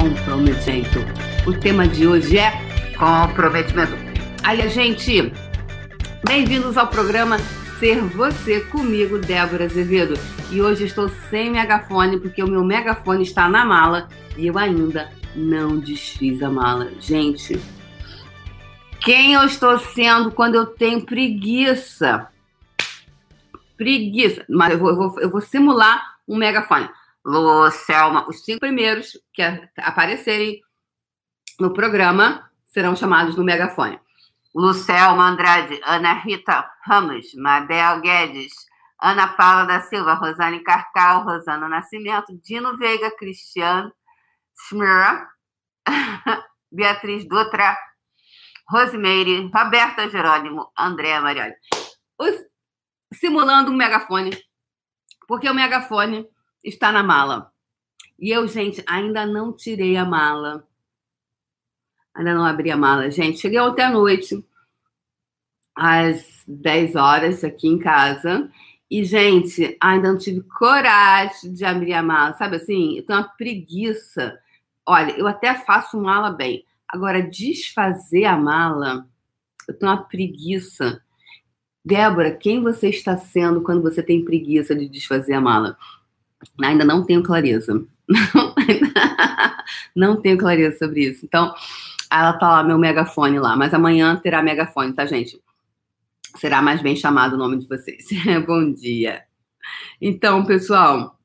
comprometimento. O tema de hoje é comprometimento. Aí, gente, bem-vindos ao programa Ser Você comigo, Débora Azevedo. E hoje estou sem megafone porque o meu megafone está na mala e eu ainda não desfiz a mala. Gente, quem eu estou sendo quando eu tenho preguiça? Preguiça. Mas eu vou, eu vou, eu vou simular um megafone. Lucelma, os cinco primeiros que aparecerem no programa serão chamados no megafone. Lucelma Andrade, Ana Rita Ramos, Mabel Guedes, Ana Paula da Silva, Rosane Carcal, Rosana Nascimento, Dino Veiga, Cristiano Schmira, Beatriz Dutra, Rosemary, Roberta Jerônimo, Andréa Marioli. Simulando um megafone, porque o megafone está na mala. E eu, gente, ainda não tirei a mala. Ainda não abri a mala, gente. Cheguei ontem à noite, às 10 horas, aqui em casa. E, gente, ainda não tive coragem de abrir a mala. Sabe assim? Eu tenho uma preguiça. Olha, eu até faço mala bem. Agora, desfazer a mala, eu tenho uma preguiça. Débora, quem você está sendo quando você tem preguiça de desfazer a mala? Ainda não tenho clareza. Não, tenho clareza sobre isso. Então, ela tá lá, meu megafone lá. Mas amanhã terá megafone, tá, gente? Será mais bem chamado o nome de vocês. Bom dia. Então, pessoal,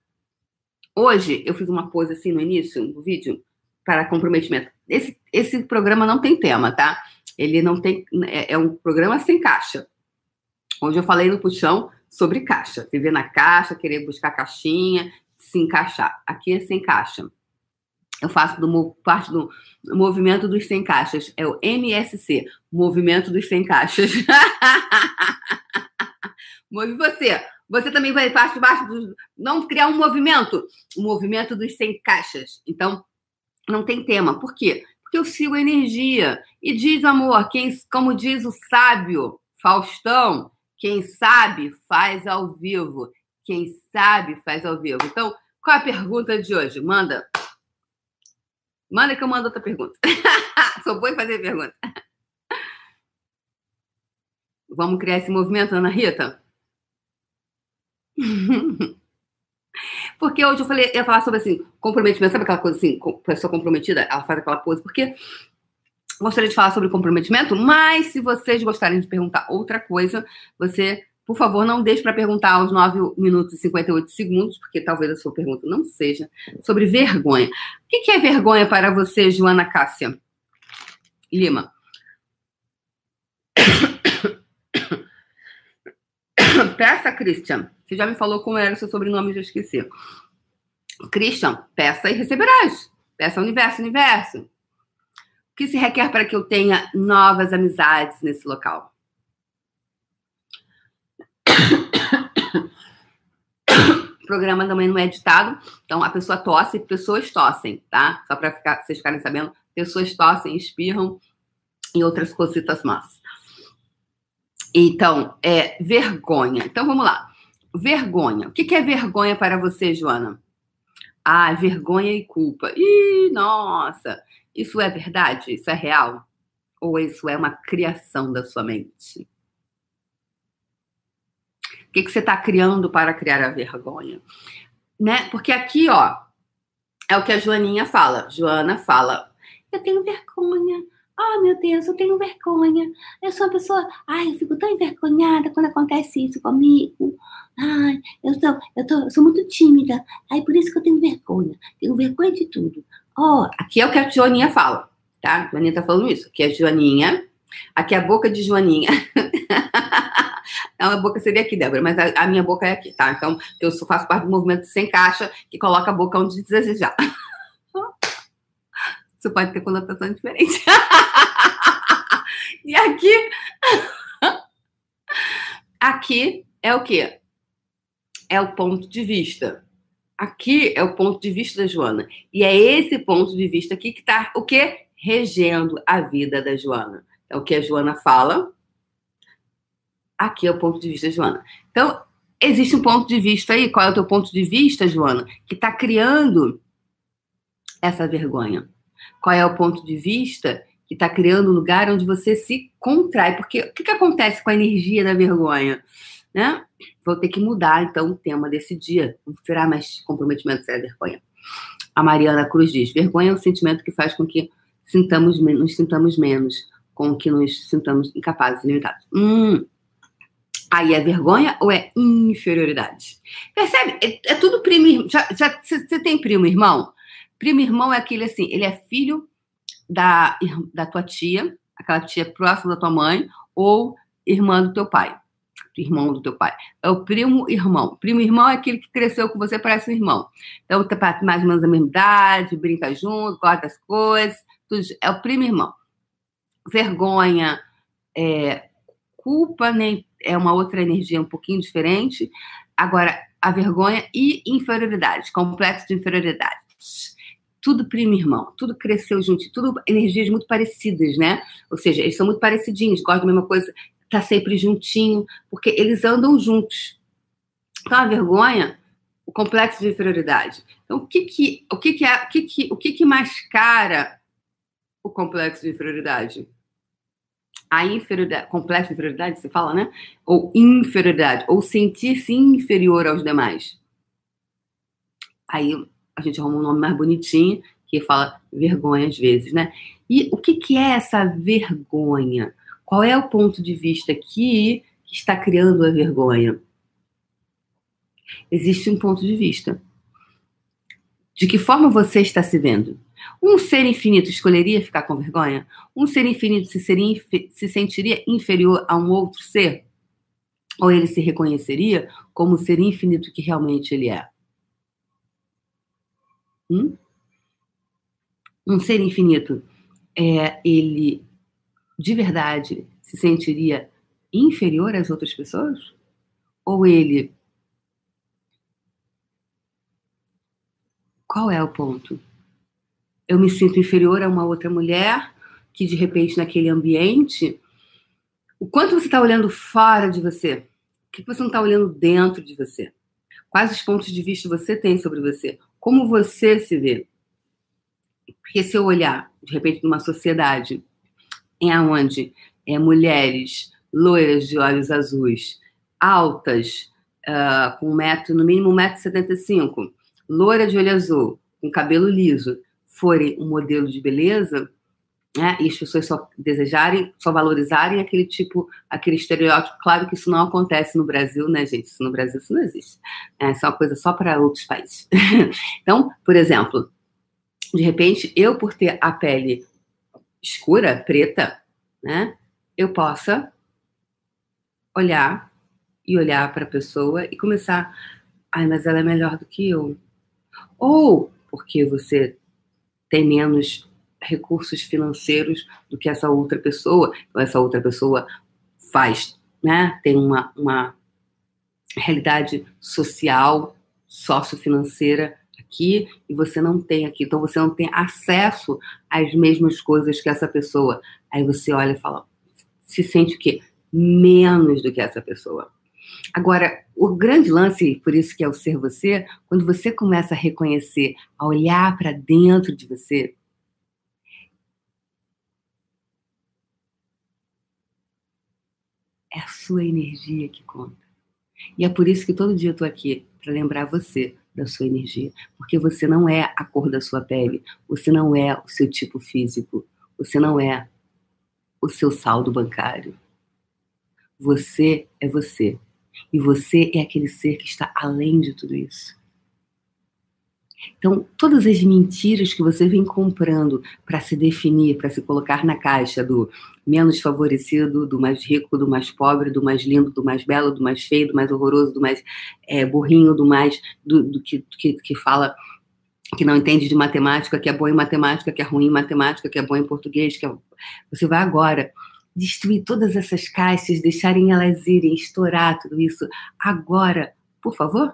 hoje eu fiz uma pose assim no início do vídeo para comprometimento. Esse, esse programa não tem tema, tá? Ele não tem. É, é um programa sem caixa. Hoje eu falei no puxão sobre caixa. Viver na caixa, querer buscar caixinha, se encaixar. Aqui é sem caixa. Eu faço do, parte do movimento dos sem caixas. É o MSC, Movimento dos Sem Caixas. Move você. Você também vai parte baixo do. Não criar um movimento. O movimento dos sem caixas. Então, não tem tema. Por quê? Porque eu sigo a energia. E diz, amor, quem, como diz o sábio Faustão, quem sabe faz ao vivo. Quem sabe faz ao vivo. Então, qual é a pergunta de hoje? Manda. Manda que eu mando outra pergunta. Boa em fazer pergunta. Vamos criar esse movimento, Ana Rita? Porque hoje eu falei, ia falar sobre assim, comprometimento. Sabe aquela coisa assim, pessoa comprometida, ela faz aquela pose, porque gostaria de falar sobre comprometimento, mas se vocês gostarem de perguntar outra coisa, você, por favor, não deixe para perguntar aos 9 minutos e 58 segundos, porque talvez a sua pergunta não seja sobre vergonha. O que é vergonha para você, Joana Cássia Lima? Peça, Christian. Você já me falou como era o seu sobrenome, já esqueci. Christian, peça e receberás. Peça universo, universo que se requer para que eu tenha novas amizades nesse local? O programa também não é editado, então a pessoa tosse, pessoas tossem, tá? Só para ficar, vocês ficarem sabendo, pessoas tossem, espirram e outras cositas más. Então, é vergonha. Então vamos lá. Vergonha. O que é vergonha para você, Joana? Ah, vergonha e culpa. Ih, nossa, isso é verdade? Isso é real? Ou isso é uma criação da sua mente? O que, que você está criando para criar a vergonha? Né? Porque aqui, ó, é o que a Joaninha fala. Joana fala: Eu tenho vergonha. Oh, meu Deus, eu tenho vergonha. Eu sou uma pessoa. Ai, eu fico tão envergonhada quando acontece isso comigo. Ai, eu sou, eu, tô, eu sou muito tímida. Ai, por isso que eu tenho vergonha. Tenho vergonha de tudo. Oh, aqui é o que a Joaninha fala, tá? A Joaninha tá falando isso. Aqui é Joaninha. Aqui é a boca de Joaninha. Não, a boca seria aqui, Débora, mas a, a, minha boca é aqui, tá? Então, eu faço parte do movimento sem caixa, que coloca a boca onde desejar. Isso pode ter conotação diferente. e aqui. Aqui é o quê? É o ponto de vista. Aqui é o ponto de vista da Joana. E é esse ponto de vista aqui que está o quê? Regendo a vida da Joana. É o que a Joana fala. Aqui é o ponto de vista da Joana. Então, existe um ponto de vista aí. Qual é o teu ponto de vista, Joana? Que está criando essa vergonha? Qual é o ponto de vista que está criando um lugar onde você se contrai? Porque o que, que acontece com a energia da vergonha? Né? Vou ter que mudar, então, o tema desse dia. Não será mais comprometimento, será vergonha. A Mariana Cruz diz: vergonha é o sentimento que faz com que sintamos, nos sintamos menos, com que nos sintamos incapazes e limitados. Hum, Aí é vergonha ou é inferioridade? Percebe? É, é tudo primo. Já você tem primo irmão? Primo irmão é aquele assim, ele é filho da, da tua tia, aquela tia próxima da tua mãe, ou irmã do teu pai. Irmão do teu pai. É o primo irmão. Primo irmão é aquele que cresceu com você, parece um irmão. Então, tá mais ou menos a mesma idade, brinca junto, gosta das coisas. Tudo, é o primo irmão. Vergonha, é, culpa, nem é uma outra energia um pouquinho diferente. Agora, a vergonha e inferioridade, complexo de inferioridade. Tudo primo irmão, tudo cresceu junto, tudo energias muito parecidas, né? Ou seja, eles são muito parecidinhos, gostam da mesma coisa, tá sempre juntinho, porque eles andam juntos. Então, a vergonha, o complexo de inferioridade. Então, o que que, o que, que, é, o que, que, o que, que mascara o complexo de inferioridade? a inferioridade, complexo de inferioridade, você fala, né? Ou inferioridade, ou sentir-se inferior aos demais. Aí a gente arruma um nome mais bonitinho, que fala vergonha às vezes, né? E o que, que é essa vergonha? Qual é o ponto de vista que está criando a vergonha? Existe um ponto de vista. De que forma você está se vendo? Um ser infinito escolheria ficar com vergonha? Um ser infinito se, seria, se sentiria inferior a um outro ser? Ou ele se reconheceria como o ser infinito que realmente ele é? Hum? Um ser infinito, é, ele de verdade se sentiria inferior às outras pessoas? Ou ele. Qual é o ponto? eu me sinto inferior a uma outra mulher que de repente naquele ambiente, o quanto você está olhando fora de você? O que você não está olhando dentro de você? Quais os pontos de vista você tem sobre você? Como você se vê? Porque se eu olhar, de repente, numa sociedade em onde é, mulheres loiras de olhos azuis, altas, uh, com metro, no mínimo 1,75m, loira de olho azul, com cabelo liso, forem um modelo de beleza, né, e as pessoas só desejarem, só valorizarem aquele tipo, aquele estereótipo. Claro que isso não acontece no Brasil, né, gente? Isso no Brasil isso não existe. É, isso é uma coisa só para outros países. então, por exemplo, de repente, eu por ter a pele escura, preta, né, eu possa olhar e olhar para a pessoa e começar, ai, mas ela é melhor do que eu. Ou porque você tem menos recursos financeiros do que essa outra pessoa, então essa outra pessoa faz, né? Tem uma, uma realidade social, sociofinanceira aqui e você não tem aqui, então você não tem acesso às mesmas coisas que essa pessoa. Aí você olha e fala, se sente o quê? Menos do que essa pessoa. Agora, o grande lance, por isso que é o ser você, quando você começa a reconhecer, a olhar para dentro de você, é a sua energia que conta. E é por isso que todo dia eu estou aqui, para lembrar você da sua energia. Porque você não é a cor da sua pele, você não é o seu tipo físico, você não é o seu saldo bancário. Você é você. E você é aquele ser que está além de tudo isso. Então, todas as mentiras que você vem comprando para se definir, para se colocar na caixa do menos favorecido, do mais rico, do mais pobre, do mais lindo, do mais belo, do mais feio, do mais horroroso, do mais é, burrinho, do mais do, do que, que, que fala que não entende de matemática, que é bom em matemática, que é ruim em matemática, que é bom em português, que é... você vai agora destruir todas essas caixas, deixarem elas irem, estourar tudo isso agora, por favor?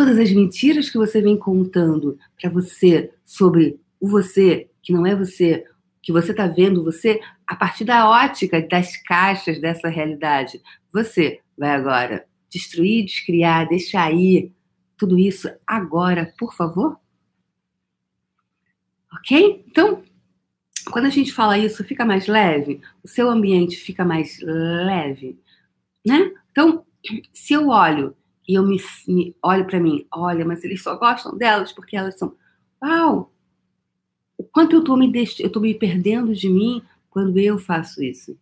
Todas as mentiras que você vem contando para você sobre o você, que não é você, que você está vendo você a partir da ótica das caixas dessa realidade. Você vai agora destruir, descriar, deixar ir tudo isso agora, por favor? Ok? Então, quando a gente fala isso, fica mais leve, o seu ambiente fica mais leve, né? Então, se eu olho e eu me, me olho para mim, olha, mas eles só gostam delas porque elas são, uau, o quanto eu tô me eu tô me perdendo de mim quando eu faço isso.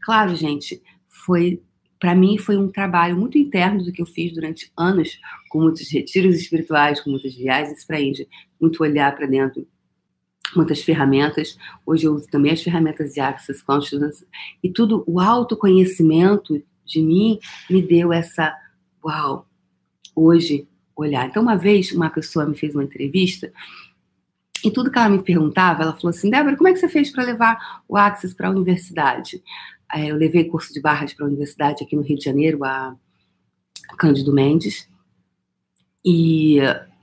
Claro, gente, foi para mim foi um trabalho muito interno do que eu fiz durante anos, com muitos retiros espirituais, com muitas viagens para a Índia, muito olhar para dentro, muitas ferramentas. Hoje eu uso também as ferramentas de Access Consciousness e tudo o autoconhecimento de mim me deu essa uau, hoje olhar. Então uma vez uma pessoa me fez uma entrevista e tudo que ela me perguntava, ela falou assim: Débora, como é que você fez para levar o Access para a universidade? eu levei curso de barras para a universidade aqui no Rio de Janeiro, a Cândido Mendes, e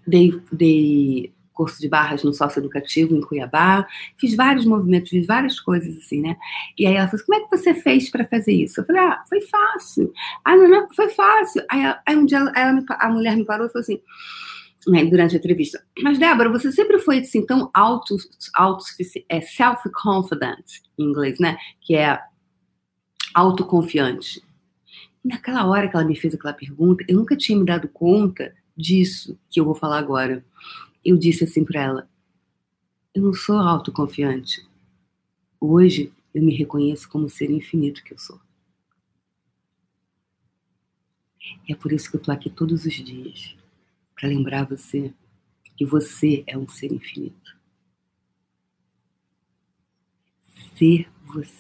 dei, dei curso de barras no sócio educativo em Cuiabá, fiz vários movimentos, fiz várias coisas assim, né? E aí ela falou assim, como é que você fez para fazer isso? Eu falei, ah, foi fácil. Ah, não, não, foi fácil. Aí, aí um dia ela, ela a mulher me parou e falou assim, né, durante a entrevista. Mas, Débora, você sempre foi assim tão auto, auto é self-confident em inglês, né? Que é autoconfiante. Naquela hora que ela me fez aquela pergunta, eu nunca tinha me dado conta disso que eu vou falar agora. Eu disse assim para ela: Eu não sou autoconfiante. Hoje eu me reconheço como ser infinito que eu sou. E é por isso que eu tô aqui todos os dias para lembrar você que você é um ser infinito. Ser você.